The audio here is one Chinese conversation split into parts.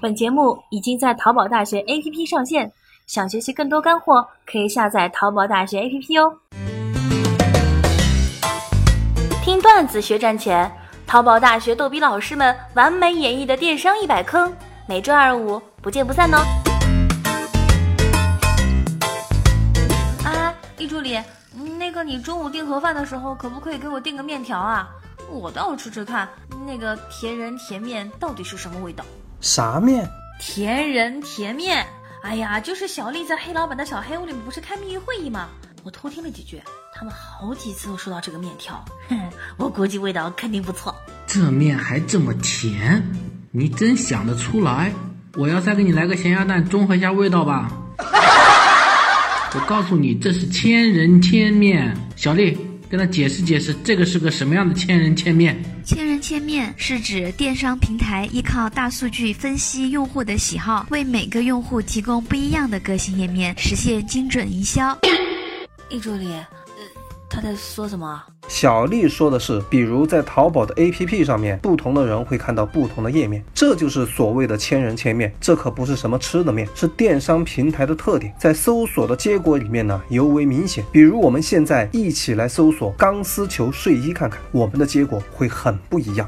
本节目已经在淘宝大学 APP 上线，想学习更多干货，可以下载淘宝大学 APP 哦。听段子学赚钱，淘宝大学逗比老师们完美演绎的电商一百坑，每周二五不见不散哦。啊，易助理，那个你中午订盒饭的时候，可不可以给我订个面条啊？我倒要吃吃看，那个甜人甜面到底是什么味道。啥面？甜人甜面。哎呀，就是小丽在黑老板的小黑屋里面不是开秘密会议吗？我偷听了几句，他们好几次都说到这个面条，哼，我估计味道肯定不错。这面还这么甜，你真想得出来？我要再给你来个咸鸭蛋，中和一下味道吧。我告诉你，这是千人千面，小丽。跟他解释解释，这个是个什么样的千人千面？千人千面是指电商平台依靠大数据分析用户的喜好，为每个用户提供不一样的个性页面，实现精准营销。易助理。呃他在说什么？小丽说的是，比如在淘宝的 APP 上面，不同的人会看到不同的页面，这就是所谓的千人千面。这可不是什么吃的面，是电商平台的特点，在搜索的结果里面呢尤为明显。比如我们现在一起来搜索钢丝球睡衣看看，我们的结果会很不一样。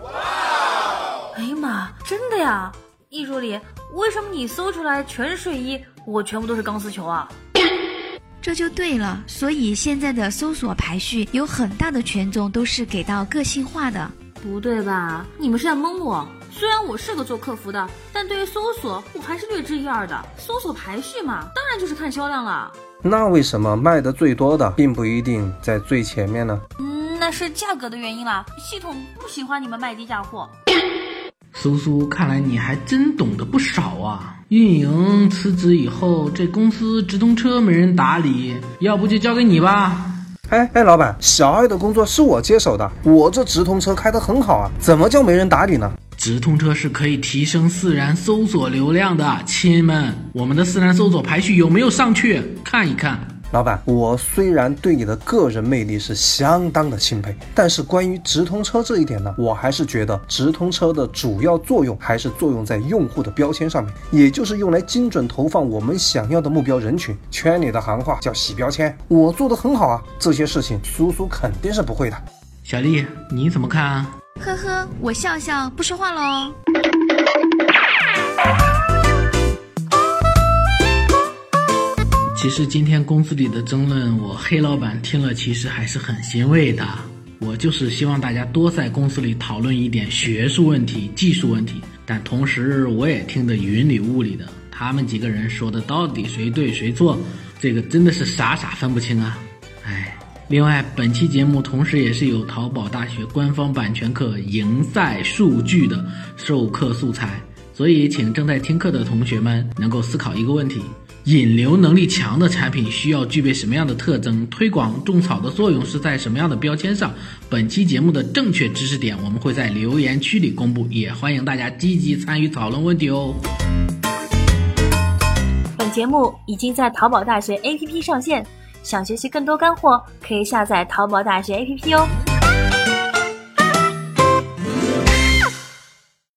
哎呀妈，真的呀！易助理，为什么你搜出来全是睡衣，我全部都是钢丝球啊？这就对了，所以现在的搜索排序有很大的权重都是给到个性化的，不对吧？你们是在蒙我？虽然我是个做客服的，但对于搜索我还是略知一二的。搜索排序嘛，当然就是看销量了。那为什么卖的最多的并不一定在最前面呢？嗯，那是价格的原因啦。系统不喜欢你们卖低价货。苏苏，看来你还真懂得不少啊！运营辞职以后，这公司直通车没人打理，要不就交给你吧。哎哎，老板，小爱的工作是我接手的，我这直通车开得很好啊，怎么就没人打理呢？直通车是可以提升自然搜索流量的，亲们，我们的自然搜索排序有没有上去？看一看。老板，我虽然对你的个人魅力是相当的钦佩，但是关于直通车这一点呢，我还是觉得直通车的主要作用还是作用在用户的标签上面，也就是用来精准投放我们想要的目标人群。圈里的行话叫洗标签，我做的很好啊，这些事情苏苏肯定是不会的。小丽，你怎么看啊？呵呵，我笑笑不说话喽。其实今天公司里的争论，我黑老板听了其实还是很欣慰的。我就是希望大家多在公司里讨论一点学术问题、技术问题，但同时我也听得云里雾里的。他们几个人说的到底谁对谁错，这个真的是傻傻分不清啊！哎，另外本期节目同时也是有淘宝大学官方版权课赢赛数据的授课素材，所以请正在听课的同学们能够思考一个问题。引流能力强的产品需要具备什么样的特征？推广种草的作用是在什么样的标签上？本期节目的正确知识点我们会在留言区里公布，也欢迎大家积极参与讨论问题哦。本节目已经在淘宝大学 APP 上线，想学习更多干货，可以下载淘宝大学 APP 哦。